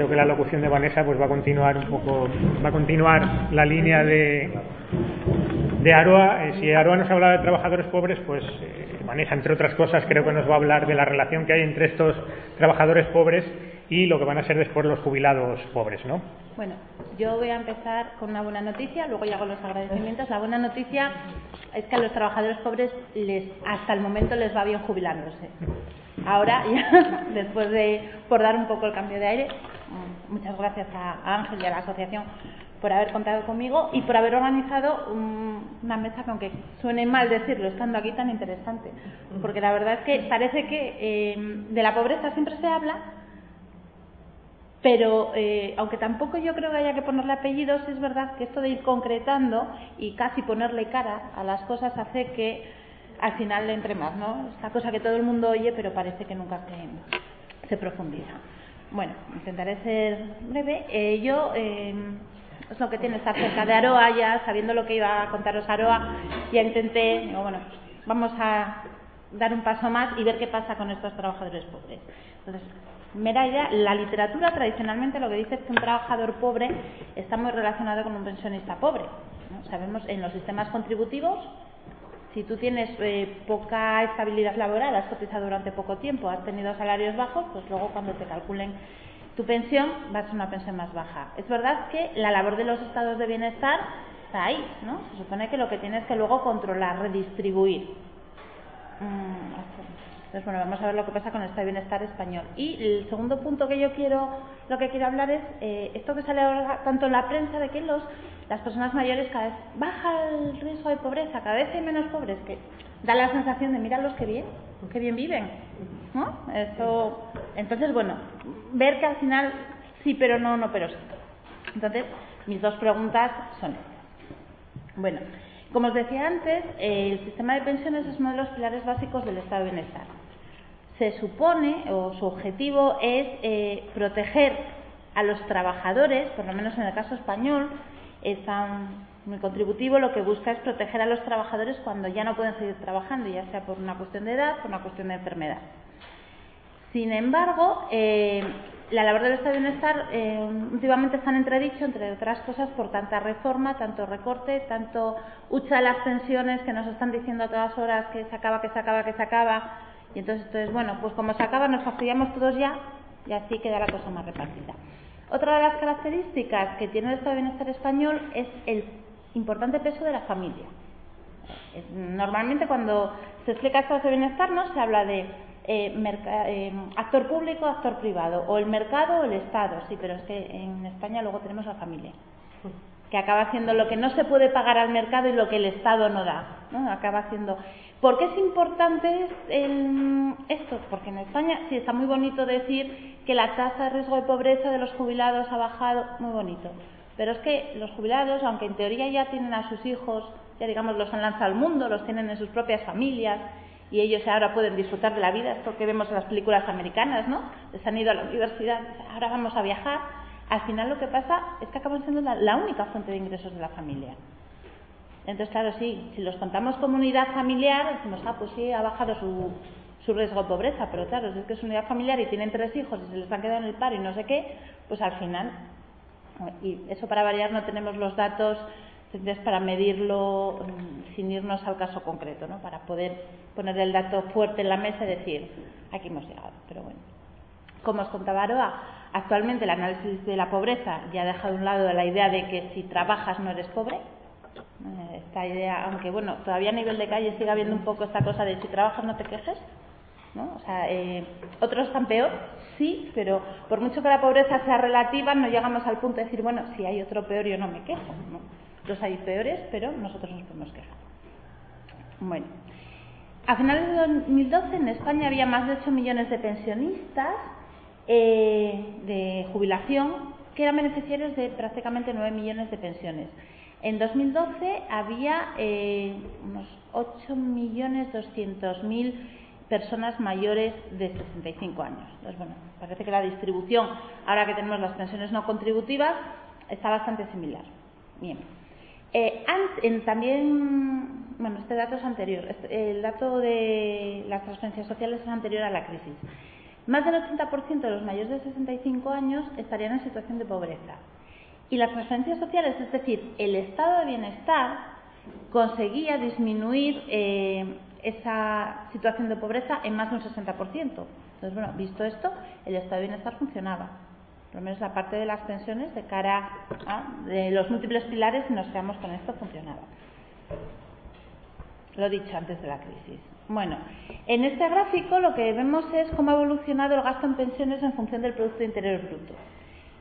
creo que la locución de Vanessa pues va a continuar un poco, va a continuar la línea de, de Aroa. Eh, si Aroa nos habla de trabajadores pobres, pues eh, Vanessa, entre otras cosas, creo que nos va a hablar de la relación que hay entre estos trabajadores pobres y lo que van a ser después los jubilados pobres, ¿no? Bueno, yo voy a empezar con una buena noticia, luego ya hago los agradecimientos. La buena noticia es que a los trabajadores pobres les, hasta el momento les va bien jubilándose. Ahora, ya, después de, por dar un poco el cambio de aire, muchas gracias a Ángel y a la asociación por haber contado conmigo y por haber organizado una mesa que aunque suene mal decirlo estando aquí tan interesante porque la verdad es que parece que eh, de la pobreza siempre se habla pero eh, aunque tampoco yo creo que haya que ponerle apellidos, es verdad que esto de ir concretando y casi ponerle cara a las cosas hace que al final le entre más, ¿no? Esta cosa que todo el mundo oye, pero parece que nunca se profundiza. Bueno, intentaré ser breve. Eh, yo, eh, es lo que tiene estar cerca de Aroa ya, sabiendo lo que iba a contaros Aroa, ya intenté, digo, bueno, vamos a dar un paso más y ver qué pasa con estos trabajadores pobres. Entonces, mera idea, la literatura tradicionalmente lo que dice es que un trabajador pobre está muy relacionado con un pensionista pobre. Sabemos en los sistemas contributivos, si tú tienes eh, poca estabilidad laboral, has cotizado durante poco tiempo, has tenido salarios bajos, pues luego cuando te calculen tu pensión va a ser una pensión más baja. Es verdad que la labor de los estados de bienestar está ahí, ¿no? Se supone que lo que tienes que luego controlar, redistribuir. Mm, entonces, bueno, vamos a ver lo que pasa con este bienestar español. Y el segundo punto que yo quiero, lo que quiero hablar es eh, esto que sale ahora tanto en la prensa de que los, las personas mayores cada vez baja el riesgo de pobreza, cada vez hay menos pobres, que da la sensación de los que bien, qué bien viven. ¿no? Esto, entonces, bueno, ver que al final sí, pero no, no, pero sí. Entonces, mis dos preguntas son estas. Bueno, como os decía antes, el sistema de pensiones es uno de los pilares básicos del estado de bienestar se supone, o su objetivo es eh, proteger a los trabajadores, por lo menos en el caso español, es muy contributivo, lo que busca es proteger a los trabajadores cuando ya no pueden seguir trabajando, ya sea por una cuestión de edad, por una cuestión de enfermedad. Sin embargo, eh, la labor del Estado de Bienestar eh, últimamente está en entredicho, entre otras cosas, por tanta reforma, tanto recorte, tanto hucha de las pensiones que nos están diciendo a todas horas que se acaba, que se acaba, que se acaba, y entonces, entonces, bueno, pues como se acaba, nos fastidiamos todos ya y así queda la cosa más repartida. Otra de las características que tiene el Estado de Bienestar español es el importante peso de la familia. Normalmente cuando se explica Estado de Bienestar no se habla de eh, eh, actor público, actor privado, o el mercado o el Estado, sí, pero es que en España luego tenemos la familia, que acaba haciendo lo que no se puede pagar al mercado y lo que el Estado no da, ¿no? acaba haciendo ¿Por qué es importante esto? Porque en España sí está muy bonito decir que la tasa de riesgo de pobreza de los jubilados ha bajado, muy bonito. Pero es que los jubilados, aunque en teoría ya tienen a sus hijos, ya digamos los han lanzado al mundo, los tienen en sus propias familias y ellos ahora pueden disfrutar de la vida, esto que vemos en las películas americanas, ¿no? Les han ido a la universidad, ahora vamos a viajar. Al final lo que pasa es que acaban siendo la única fuente de ingresos de la familia. Entonces, claro, sí, si los contamos como unidad familiar, decimos, ah, pues sí, ha bajado su, su riesgo de pobreza, pero claro, si es que es unidad familiar y tienen tres hijos y se les han quedado en el paro y no sé qué, pues al final, y eso para variar no tenemos los datos para medirlo mm, sin irnos al caso concreto, ¿no? para poder poner el dato fuerte en la mesa y decir, aquí hemos llegado. Pero bueno, como os contaba Aroa, actualmente el análisis de la pobreza ya ha dejado a un lado la idea de que si trabajas no eres pobre, esta idea, aunque bueno, todavía a nivel de calle sigue habiendo un poco esta cosa de si trabajas no te quejes, ¿no? O sea, eh, otros están peor, sí, pero por mucho que la pobreza sea relativa, no llegamos al punto de decir, bueno, si hay otro peor yo no me quejo, ¿no? Los hay peores, pero nosotros nos podemos quejar. Bueno, a finales de 2012 en España había más de 8 millones de pensionistas eh, de jubilación que eran beneficiarios de prácticamente 9 millones de pensiones. En 2012 había eh, unos 8.200.000 personas mayores de 65 años. Entonces, bueno, parece que la distribución, ahora que tenemos las pensiones no contributivas, está bastante similar. Bien. Eh, también, bueno, este dato es anterior. Este, el dato de las transferencias sociales es anterior a la crisis. más del 80% de los mayores de 65 años estarían en situación de pobreza. Y las transferencias sociales, es decir, el estado de bienestar, conseguía disminuir eh, esa situación de pobreza en más de un 60%. Entonces, bueno, visto esto, el estado de bienestar funcionaba. Por lo menos la parte de las pensiones de cara a de los múltiples pilares, si nos quedamos con esto, funcionaba. Lo dicho antes de la crisis. Bueno, en este gráfico lo que vemos es cómo ha evolucionado el gasto en pensiones en función del Producto Interior Bruto.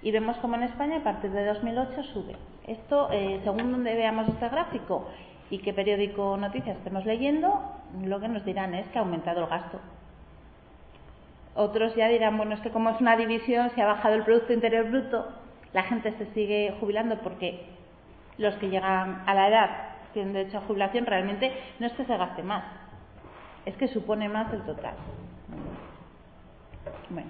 Y vemos cómo en España a partir de 2008 sube. Esto, eh, según donde veamos este gráfico y qué periódico noticias estemos leyendo, lo que nos dirán es que ha aumentado el gasto. Otros ya dirán, bueno, es que como es una división, se ha bajado el Producto Interior Bruto, la gente se sigue jubilando porque los que llegan a la edad tienen derecho a jubilación, realmente no es que se gaste más, es que supone más del total. Bueno,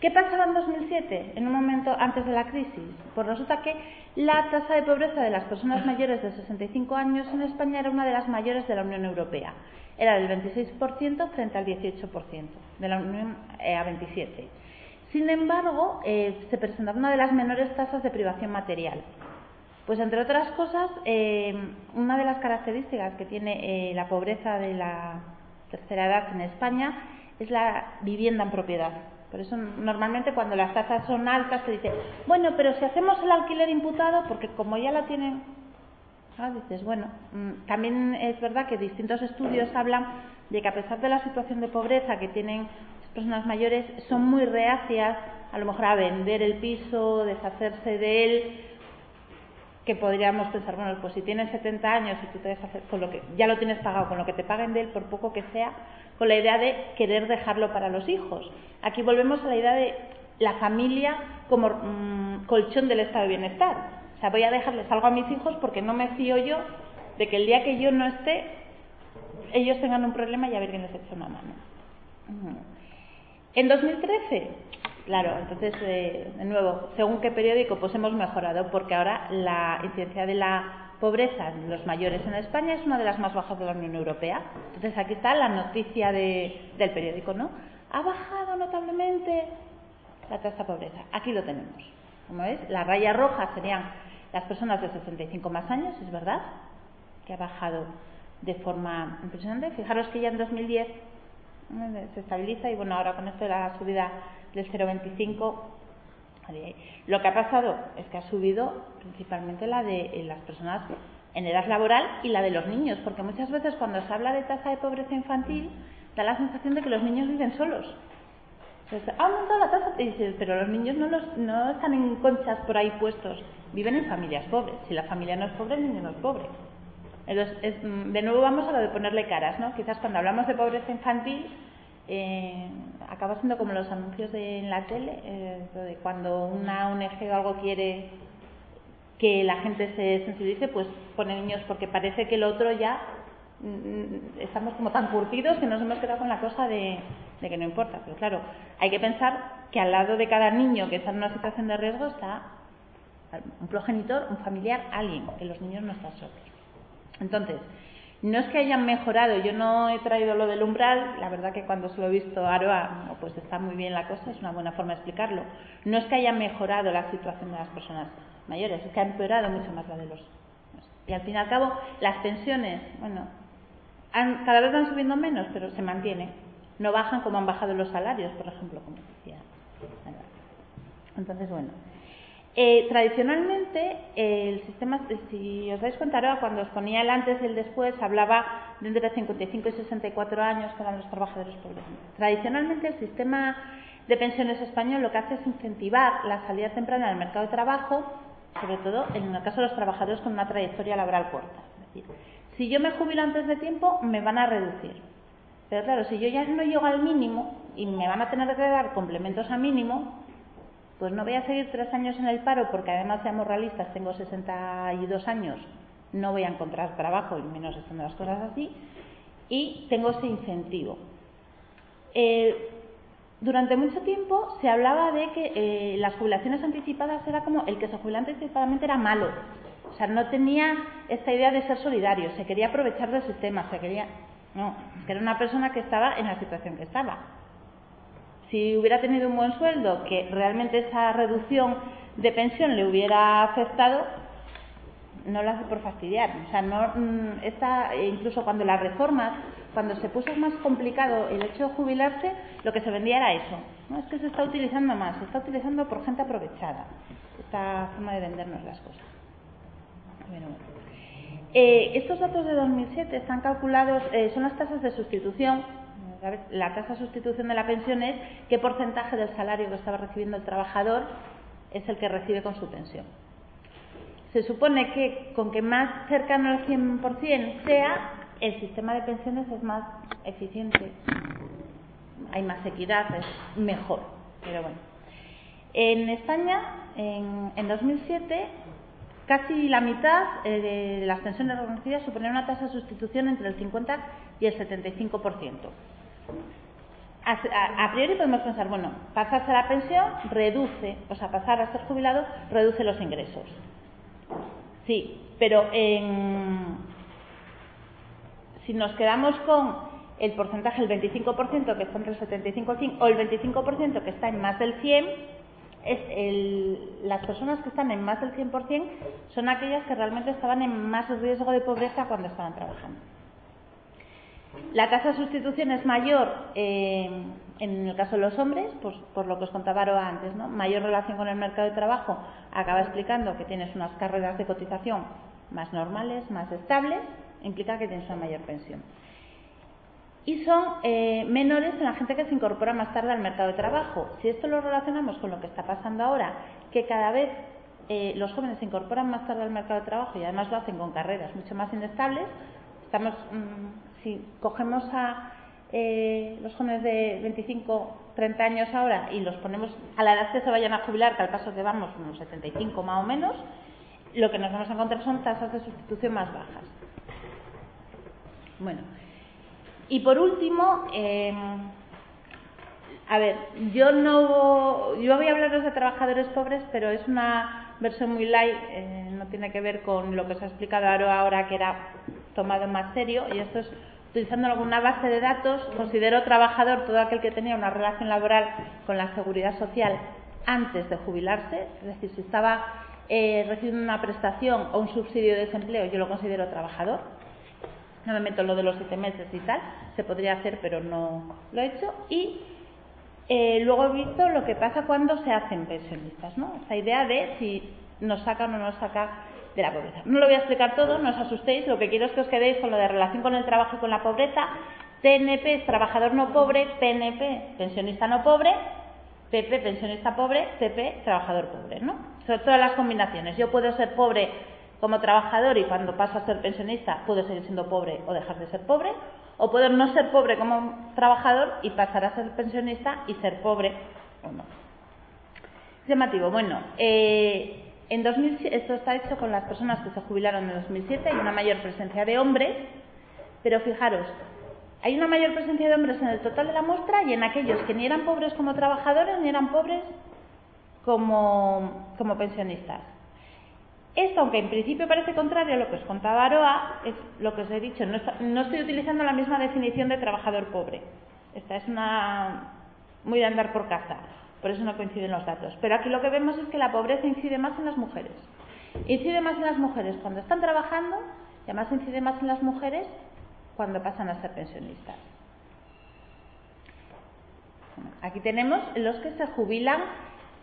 ¿qué pasaba en 2007, en un momento antes de la crisis? Pues resulta que la tasa de pobreza de las personas mayores de 65 años en España era una de las mayores de la Unión Europea. Era del 26% frente al 18%, de la Unión eh, a 27%. Sin embargo, eh, se presentaba una de las menores tasas de privación material. Pues entre otras cosas, eh, una de las características que tiene la pobreza de la tercera edad en España es la vivienda en propiedad. Por eso normalmente cuando las tasas son altas se dice, bueno, pero si hacemos el alquiler imputado, porque como ya la tienen, ah, dices, bueno, mm, también es verdad que distintos estudios hablan de que a pesar de la situación de pobreza que tienen las personas mayores, son muy reacias a lo mejor a vender el piso, deshacerse de él, que podríamos pensar, bueno, pues si tienes 70 años y tú te hacer con lo que ya lo tienes pagado, con lo que te paguen de él, por poco que sea, con la idea de querer dejarlo para los hijos. Aquí volvemos a la idea de la familia como mm, colchón del estado de bienestar. O sea, voy a dejarles algo a mis hijos porque no me fío yo de que el día que yo no esté, ellos tengan un problema y a ver quién les echa una mano. En 2013 Claro, entonces, eh, de nuevo, según qué periódico, pues hemos mejorado, porque ahora la incidencia de la pobreza en los mayores en España es una de las más bajas de la Unión Europea. Entonces, aquí está la noticia del periódico, ¿no? Ha bajado notablemente la tasa de pobreza. Aquí lo tenemos. Como ves, la raya roja serían las personas de 65 más años, es verdad, que ha bajado de forma impresionante. Fijaros que ya en 2010 se estabiliza y bueno, ahora con esto de la subida del 0,25. Lo que ha pasado es que ha subido principalmente la de eh, las personas en edad laboral y la de los niños, porque muchas veces cuando se habla de tasa de pobreza infantil da la sensación de que los niños viven solos. ha aumentado la tasa, pero los niños no, los, no están en conchas por ahí puestos, viven en familias pobres. Si la familia no es pobre, el niño no es pobre. Entonces, mm, de nuevo vamos a lo de ponerle caras, ¿no? Quizás cuando hablamos de pobreza infantil eh, acaba siendo como los anuncios de, en la tele, eh, de cuando una ONG o algo quiere que la gente se sensibilice, pues pone niños porque parece que el otro ya mm, estamos como tan curtidos que nos hemos quedado con la cosa de, que no importa. Pero claro, hay que pensar que al lado de cada niño que está en una situación de riesgo está un progenitor, un familiar, alguien, que los niños no están solos. Entonces, no es que hayan mejorado, yo no he traído lo del umbral, la verdad que cuando se lo he visto a Aroa, pues está muy bien la cosa, es una buena forma de explicarlo. No es que haya mejorado la situación de las personas mayores, es que ha empeorado mucho más la de los. Y al fin y al cabo, las pensiones, bueno, cada vez van subiendo menos, pero se mantienen. No bajan como han bajado los salarios, por ejemplo, como decía. Entonces, bueno. Eh, tradicionalmente, el sistema, si os dais cuenta ahora, cuando os ponía el antes y el después, hablaba de entre 55 y 64 años que eran los trabajadores pobres. Tradicionalmente, el sistema de pensiones español lo que hace es incentivar la salida temprana del mercado de trabajo, sobre todo en el caso de los trabajadores con una trayectoria laboral corta. Es decir, si yo me jubilo antes de tiempo, me van a reducir. Pero claro, si yo ya no llego al mínimo y me van a tener que dar complementos a mínimo, pues no voy a seguir tres años en el paro porque además seamos realistas, tengo 62 años, no voy a encontrar trabajo y menos estando las cosas así, y tengo ese incentivo. Eh, durante mucho tiempo se hablaba de que eh, las jubilaciones anticipadas era como el que se jubilaba anticipadamente era malo. O sea, no tenía esta idea de ser solidario, se quería aprovechar del sistema, se quería. No, que era una persona que estaba en la situación que estaba. Si hubiera tenido un buen sueldo, que realmente esa reducción de pensión le hubiera afectado, no lo hace por fastidiar. O sea, no, mm, está, incluso cuando las reformas, cuando se puso más complicado el hecho de jubilarse, lo que se vendía era eso. ¿no? Es que se está utilizando más, se está utilizando por gente aprovechada. Esta forma de vendernos las cosas. Bueno, eh, estos datos de 2007 están calculados, eh, son las tasas de sustitución. La tasa de sustitución de la pensión es qué porcentaje del salario que estaba recibiendo el trabajador es el que recibe con su pensión se supone que con que más cercano al 100% sea, el sistema de pensiones es más eficiente, hay más equidad, es mejor. Pero bueno. En España, en, 2007, casi la mitad eh, de las pensiones reconocidas suponían una tasa de sustitución entre el 50 y el 75%. A, priori podemos pensar, bueno, pasarse a la pensión reduce, o sea, pasar a ser jubilado reduce los ingresos. Sí, pero si nos quedamos con el porcentaje, el 25% que está entre el 75 y el 100, o el 25% que está en más del 100, es el, las personas que están en más del 100% son aquellas que realmente estaban en más riesgo de pobreza cuando estaban trabajando. La tasa de sustitución es mayor eh, en el caso de los hombres, pues por lo que os contaba antes, ¿no? mayor relación con el mercado de trabajo, acaba explicando que tienes unas carreras de cotización más normales, más estables, implica que tienes una mayor pensión. Y son eh, menores en la gente que se incorpora más tarde al mercado de trabajo. Si esto lo relacionamos con lo que está pasando ahora, que cada vez eh, los jóvenes se incorporan más tarde al mercado de trabajo y además lo hacen con carreras mucho más inestables, estamos, mm, si cogemos a eh, los jóvenes de 25, 30 años ahora y los ponemos a la edad que se vayan a jubilar, que al paso que vamos, unos 75 más o menos, lo que nos vamos a encontrar son tasas de sustitución más bajas. Bueno, y por último, em, a ver, yo no yo voy a hablaros de trabajadores pobres, pero es una versión muy light, eh, no tiene que ver con lo que os ha explicado ahora, que era tomado más serio, y esto es utilizando alguna base de datos, considero trabajador todo aquel que tenía una relación laboral con la seguridad social antes de jubilarse, es decir, si estaba eh, recibiendo una prestación o un subsidio de desempleo, yo lo considero trabajador. No me meto en lo de los siete meses y tal, se podría hacer, pero no lo he hecho. Y eh, luego he visto lo que pasa cuando se hacen pensionistas, ¿no? Esa idea de si nos sacan o no nos saca de la pobreza. No lo voy a explicar todo, no os asustéis, lo que quiero es que os quedéis con lo de relación con el trabajo y con la pobreza. TNP es trabajador no pobre, PNP pensionista no pobre, PP pensionista pobre, CP trabajador pobre, ¿no? Son todas las combinaciones. Yo puedo ser pobre como trabajador y cuando paso a ser pensionista puedo seguir siendo pobre o dejar de ser pobre, o puedo no ser pobre como trabajador y pasar a ser pensionista y ser pobre o no. Llamativo. Bueno, eh, en 2000, esto está hecho con las personas que se jubilaron en 2007, hay una mayor presencia de hombres, pero fijaros, hay una mayor presencia de hombres en el total de la muestra y en aquellos que ni eran pobres como trabajadores ni eran pobres como, pensionistas. Esto, aunque en principio parece contrario a lo que os contaba Aroa, es lo que os he dicho, no, no estoy utilizando la misma definición de trabajador pobre. Esta es una muy de andar por casa por eso no coinciden los datos. Pero aquí lo que vemos es que la pobreza incide más en las mujeres. Incide más en las mujeres cuando están trabajando y además incide más en las mujeres cuando pasan a ser pensionistas. Aquí tenemos los que se jubilan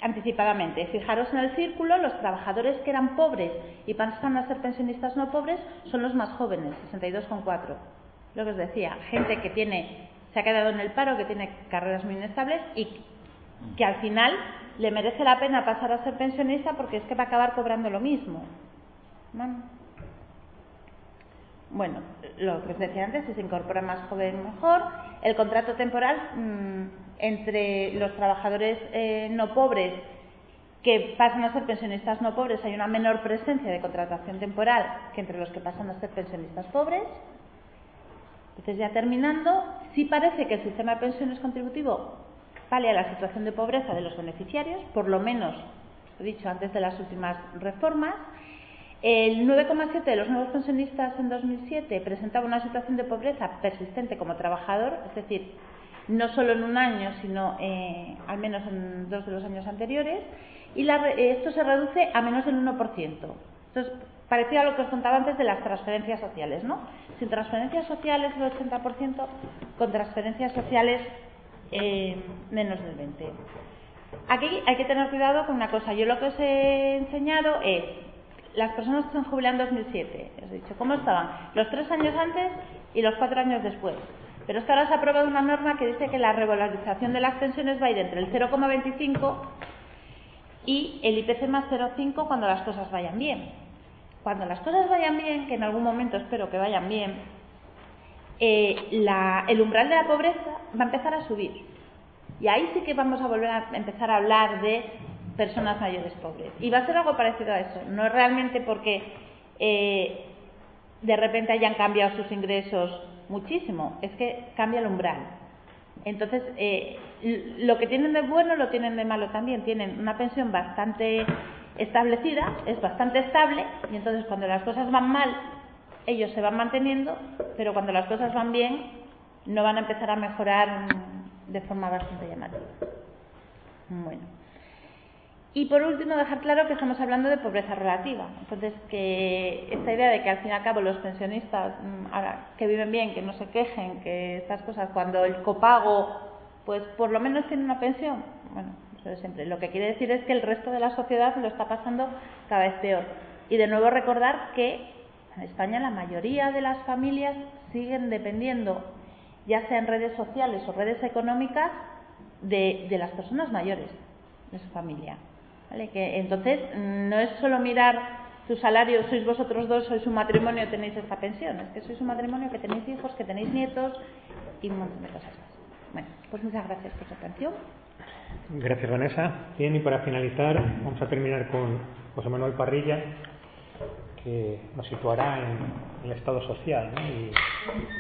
anticipadamente. Fijaros en el círculo, los trabajadores que eran pobres y pasan a ser pensionistas no pobres son los más jóvenes, 62,4. Lo que os decía, gente que tiene, se ha quedado en el paro, que tiene carreras muy inestables y que al final le merece la pena pasar a ser pensionista porque es que va a acabar cobrando lo mismo. Bueno, lo que os decía antes, si se incorpora más joven mejor. El contrato temporal mm, entre los trabajadores eh, no pobres que pasan a ser pensionistas no pobres hay una menor presencia de contratación temporal que entre los que pasan a ser pensionistas pobres. Entonces, ya terminando, sí parece que el sistema de pensiones contributivo vale a la situación de pobreza de los beneficiarios, por lo menos, he dicho antes de las últimas reformas. El 9,7 de los nuevos pensionistas en 2007 presentaba una situación de pobreza persistente como trabajador, es decir, no solo en un año, sino eh, al menos en dos de los años anteriores, y esto se reduce a menos del 1%. Entonces, parecía a lo que os contaba antes de las transferencias sociales, ¿no? Sin transferencias sociales el 80%, con transferencias sociales eh, menos del 20%. Aquí hay que tener cuidado con una cosa. Yo lo que os he enseñado es las personas que se han jubilado en 2007. Os he dicho cómo estaban los tres años antes y los cuatro años después. Pero es que ahora se aprobado una norma que dice que la revalorización de las pensiones va a ir entre el 0,25 y el IPC más 0,5 cuando las cosas vayan bien. Cuando las cosas vayan bien, que en algún momento espero que vayan bien, eh, el umbral de la pobreza va a empezar a subir. Y ahí sí que vamos a volver a empezar a hablar de personas mayores pobres. Y va a ser algo parecido a eso. No es realmente porque eh, de repente hayan cambiado sus ingresos muchísimo, es que cambia el umbral. Entonces, eh, lo que tienen de bueno lo tienen de malo también. Tienen una pensión bastante establecida, es bastante estable, y entonces cuando las cosas van mal, ellos se van manteniendo, pero cuando las cosas van bien, no van a empezar a mejorar de forma bastante llamativa. Bueno. Y por último, dejar claro que estamos hablando de pobreza relativa. Entonces, que esta idea de que al fin y al cabo los pensionistas mm, ahora, que viven bien, que no se quejen, que estas cosas, cuando el copago, pues por lo menos tiene una pensión, bueno, eso es siempre. Lo que quiere decir es que el resto de la sociedad lo está pasando cada vez peor. Y de nuevo recordar que en España la mayoría de las familias siguen dependiendo, ya sea en redes sociales o redes económicas, de, las personas mayores de su familia. Que, entonces, no es solo mirar su salario, sois vosotros dos, sois un matrimonio, tenéis esta pensión, es que sois un matrimonio que tenéis hijos, que tenéis nietos y un montón de cosas más. Bueno, pues muchas gracias por su atención. Gracias, Vanessa. Bien, y para finalizar, vamos a terminar con José Manuel Parrilla, que nos situará en el estado social. ¿no?